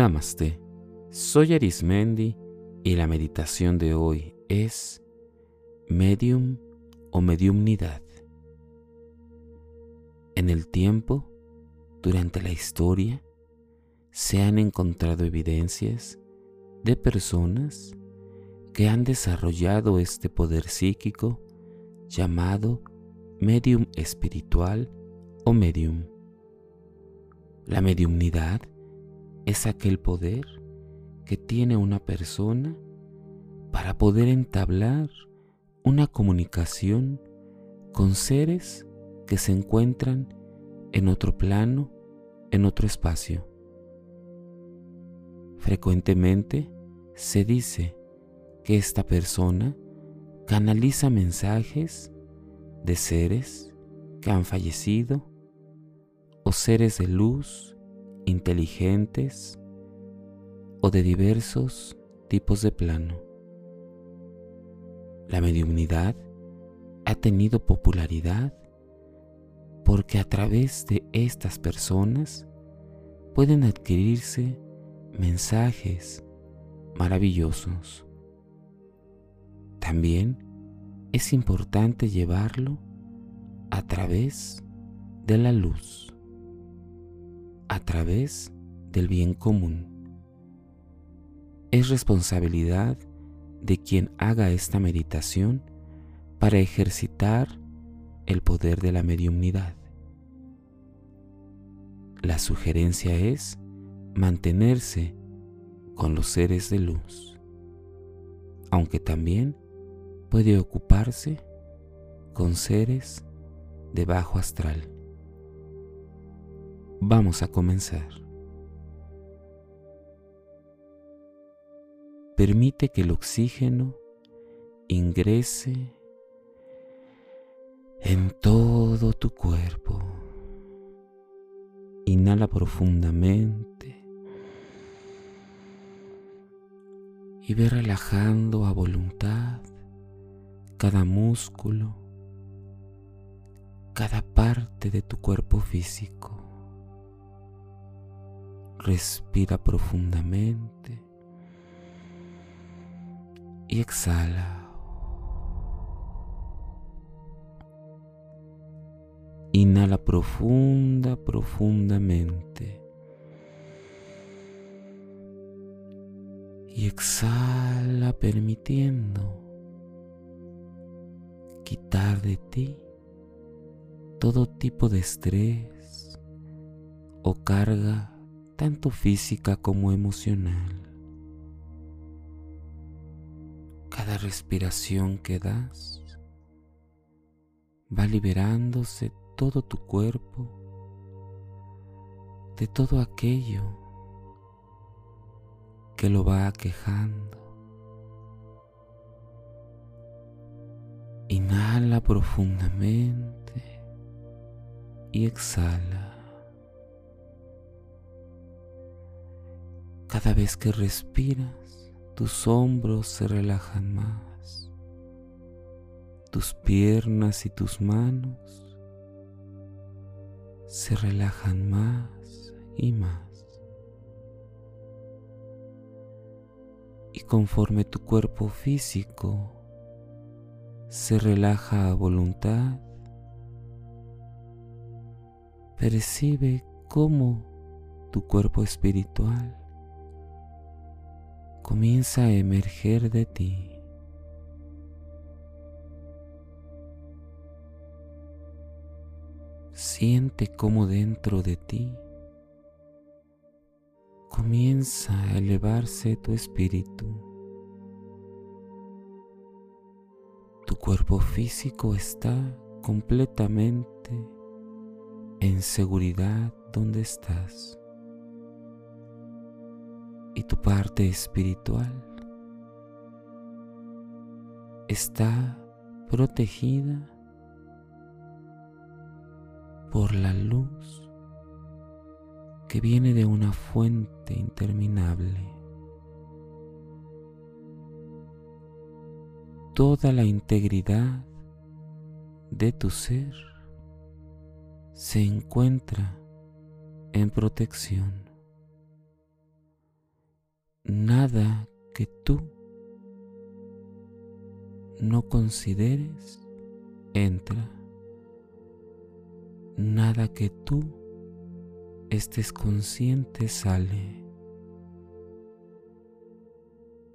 Namaste, soy Arismendi y la meditación de hoy es medium o mediumnidad. En el tiempo, durante la historia, se han encontrado evidencias de personas que han desarrollado este poder psíquico llamado medium espiritual o medium. La mediumnidad es aquel poder que tiene una persona para poder entablar una comunicación con seres que se encuentran en otro plano, en otro espacio. Frecuentemente se dice que esta persona canaliza mensajes de seres que han fallecido o seres de luz inteligentes o de diversos tipos de plano. La mediunidad ha tenido popularidad porque a través de estas personas pueden adquirirse mensajes maravillosos. También es importante llevarlo a través de la luz a través del bien común. Es responsabilidad de quien haga esta meditación para ejercitar el poder de la mediumnidad. La sugerencia es mantenerse con los seres de luz, aunque también puede ocuparse con seres de bajo astral. Vamos a comenzar. Permite que el oxígeno ingrese en todo tu cuerpo. Inhala profundamente y ve relajando a voluntad cada músculo, cada parte de tu cuerpo físico. Respira profundamente y exhala. Inhala profunda, profundamente. Y exhala permitiendo quitar de ti todo tipo de estrés o carga tanto física como emocional. Cada respiración que das va liberándose todo tu cuerpo de todo aquello que lo va aquejando. Inhala profundamente y exhala. Cada vez que respiras, tus hombros se relajan más, tus piernas y tus manos se relajan más y más. Y conforme tu cuerpo físico se relaja a voluntad, percibe cómo tu cuerpo espiritual comienza a emerger de ti. Siente cómo dentro de ti comienza a elevarse tu espíritu. Tu cuerpo físico está completamente en seguridad donde estás y tu parte espiritual está protegida por la luz que viene de una fuente interminable. Toda la integridad de tu ser se encuentra en protección. Nada que tú no consideres entra. Nada que tú estés consciente sale.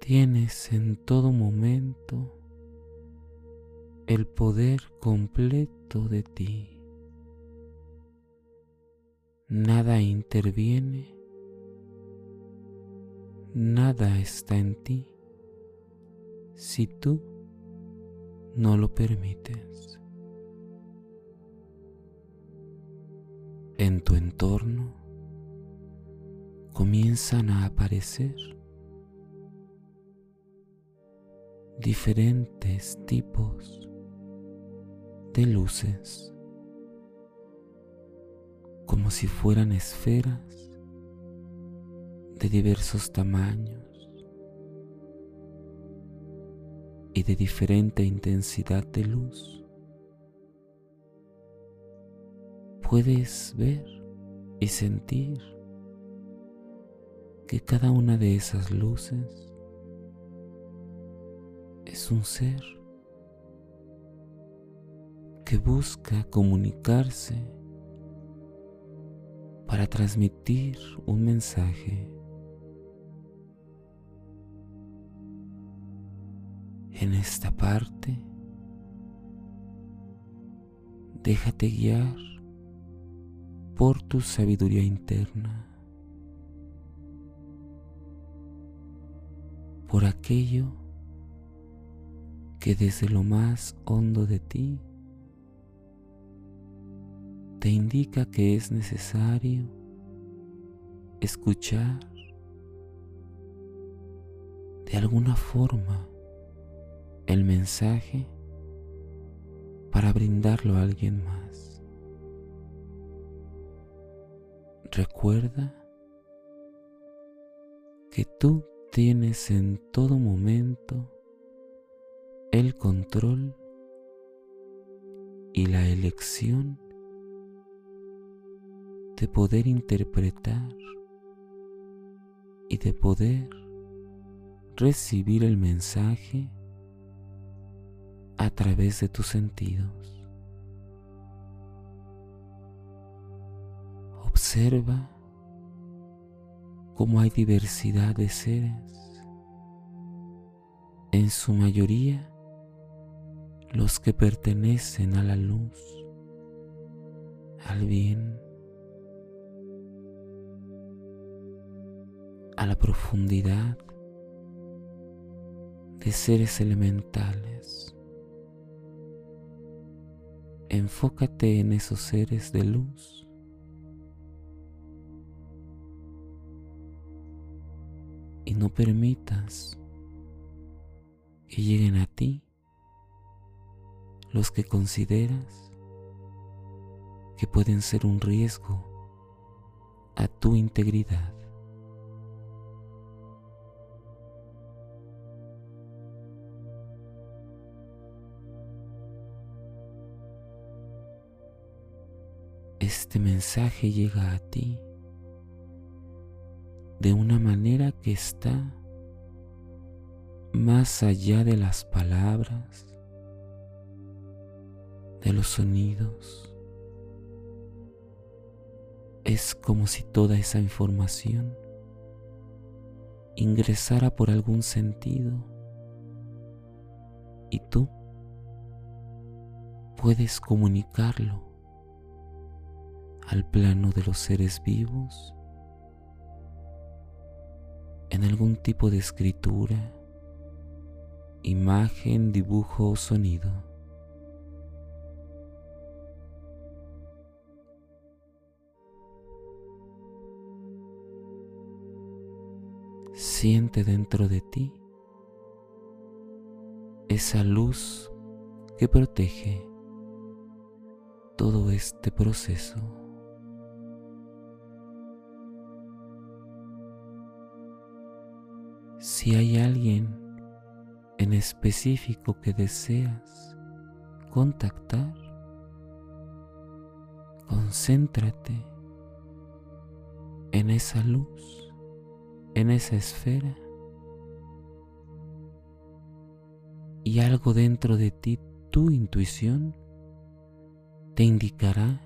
Tienes en todo momento el poder completo de ti. Nada interviene, nada está en ti si tú no lo permites. En tu entorno comienzan a aparecer diferentes tipos de luces, como si fueran esferas de diversos tamaños y de diferente intensidad de luz. Puedes ver y sentir que cada una de esas luces es un ser que busca comunicarse para transmitir un mensaje. En esta parte, déjate guiar por tu sabiduría interna, por aquello que desde lo más hondo de ti te indica que es necesario escuchar de alguna forma el mensaje para brindarlo a alguien más. Recuerda que tú tienes en todo momento el control y la elección de poder interpretar y de poder recibir el mensaje a través de tus sentidos. Observa cómo hay diversidad de seres, en su mayoría los que pertenecen a la luz, al bien, a la profundidad de seres elementales. Enfócate en esos seres de luz. Y no permitas que lleguen a ti los que consideras que pueden ser un riesgo a tu integridad. Este mensaje llega a ti de una manera que está más allá de las palabras, de los sonidos. Es como si toda esa información ingresara por algún sentido y tú puedes comunicarlo al plano de los seres vivos en algún tipo de escritura, imagen, dibujo o sonido. Siente dentro de ti esa luz que protege todo este proceso. Si hay alguien en específico que deseas contactar, concéntrate en esa luz, en esa esfera. Y algo dentro de ti, tu intuición, te indicará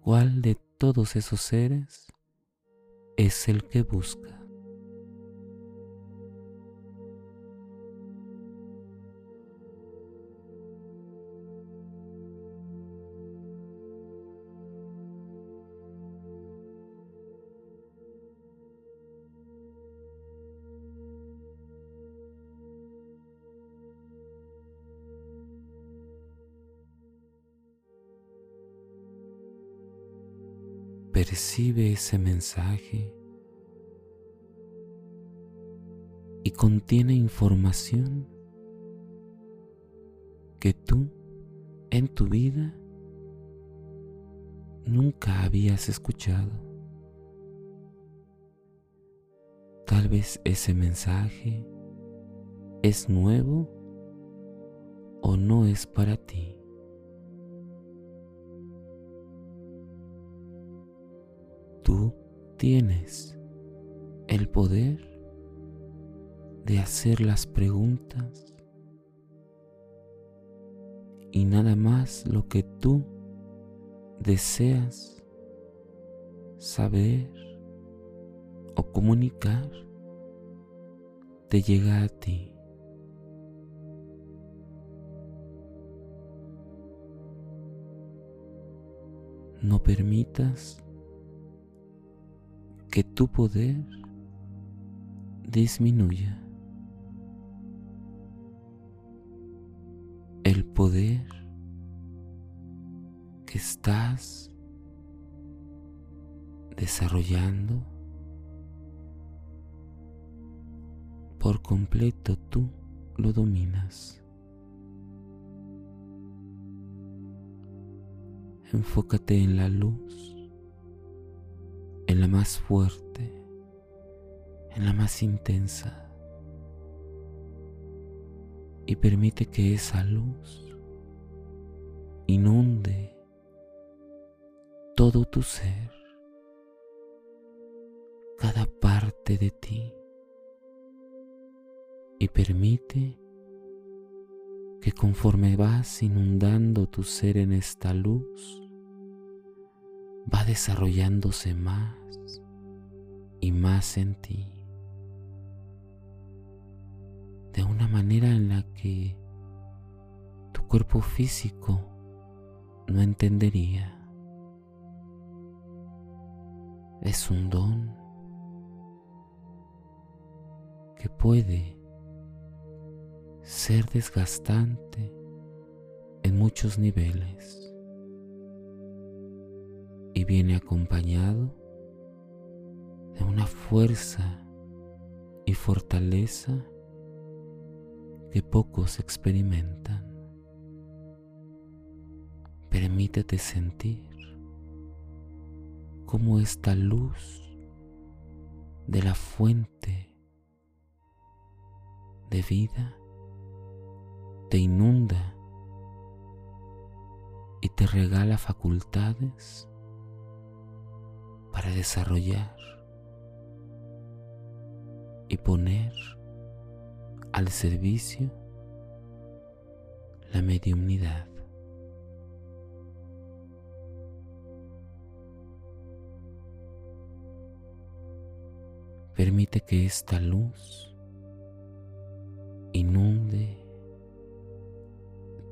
cuál de todos esos seres es el que buscas. Percibe ese mensaje y contiene información que tú en tu vida nunca habías escuchado. Tal vez ese mensaje es nuevo o no es para ti. Tú tienes el poder de hacer las preguntas y nada más lo que tú deseas saber o comunicar te llega a ti. No permitas que tu poder disminuya. El poder que estás desarrollando por completo tú lo dominas. Enfócate en la luz en la más fuerte, en la más intensa. Y permite que esa luz inunde todo tu ser, cada parte de ti. Y permite que conforme vas inundando tu ser en esta luz, va desarrollándose más y más en ti, de una manera en la que tu cuerpo físico no entendería. Es un don que puede ser desgastante en muchos niveles y viene acompañado de una fuerza y fortaleza que pocos experimentan. Permítete sentir cómo esta luz de la fuente de vida te inunda y te regala facultades desarrollar y poner al servicio la mediumnidad. Permite que esta luz inunde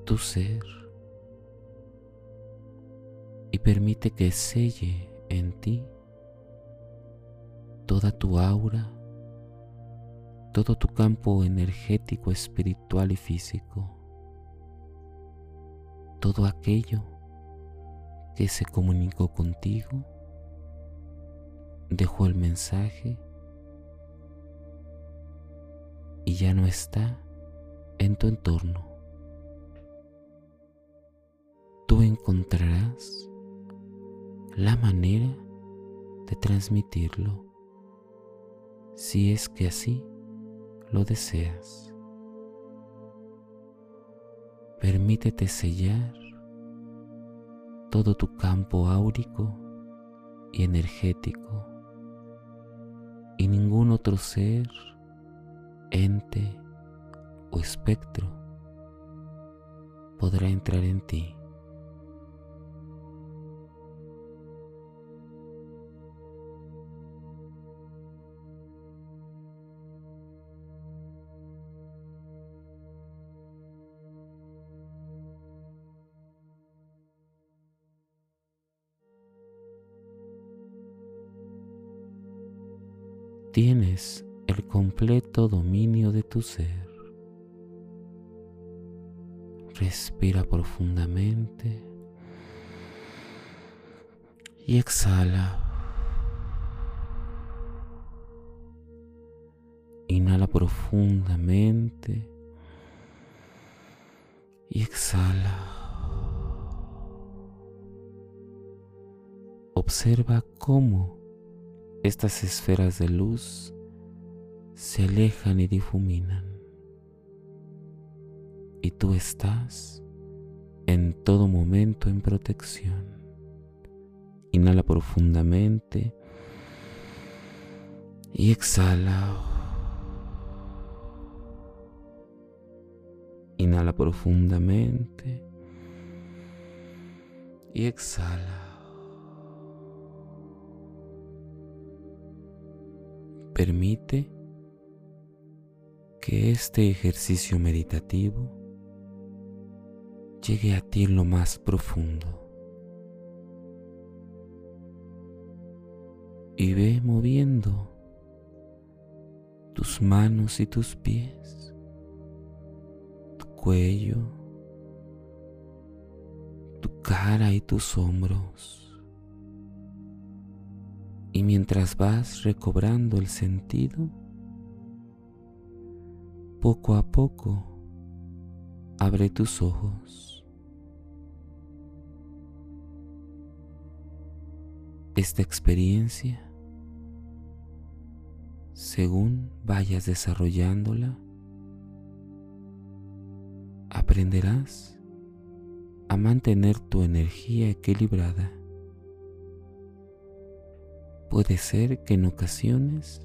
tu ser y permite que selle en ti toda tu aura, todo tu campo energético, espiritual y físico, todo aquello que se comunicó contigo, dejó el mensaje y ya no está en tu entorno. Tú encontrarás la manera de transmitirlo si es que así lo deseas. Permítete sellar todo tu campo áurico y energético y ningún otro ser, ente o espectro podrá entrar en ti. Tienes el completo dominio de tu ser. Respira profundamente y exhala. Inhala profundamente y exhala. Observa cómo estas esferas de luz se alejan y difuminan. Y tú estás en todo momento en protección. Inhala profundamente y exhala. Inhala profundamente y exhala. Permite que este ejercicio meditativo llegue a ti en lo más profundo. Y ve moviendo tus manos y tus pies, tu cuello, tu cara y tus hombros y mientras vas recobrando el sentido, poco a poco abre tus ojos. Esta experiencia, según vayas desarrollándola, aprenderás a mantener tu energía equilibrada puede ser que en ocasiones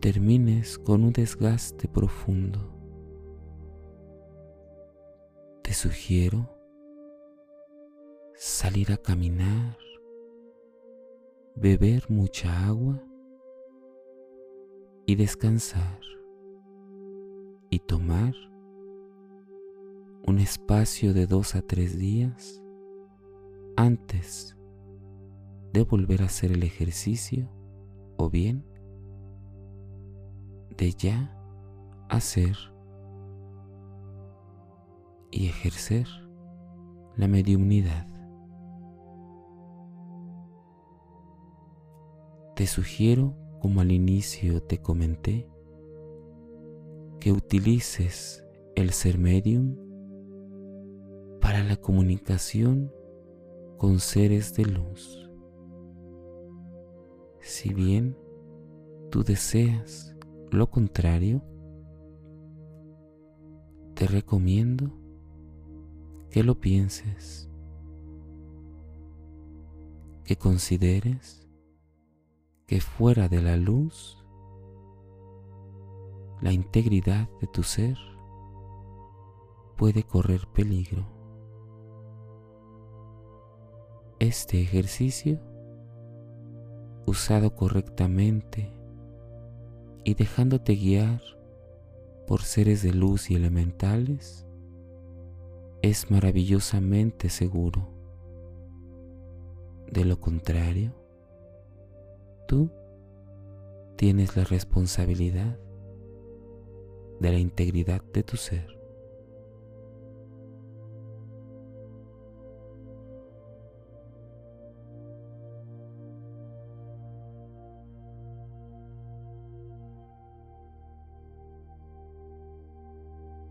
termines con un desgaste profundo. Te sugiero salir a caminar, beber mucha agua y descansar y tomar un espacio de dos a tres días antes de volver a hacer el ejercicio o bien de ya hacer y ejercer la mediunidad. Te sugiero, como al inicio te comenté, que utilices el ser medium para la comunicación con seres de luz. Si bien tú deseas lo contrario, te recomiendo que lo pienses, que consideres que fuera de la luz, la integridad de tu ser puede correr peligro. Este ejercicio usado correctamente y dejándote guiar por seres de luz y elementales, es maravillosamente seguro. De lo contrario, tú tienes la responsabilidad de la integridad de tu ser.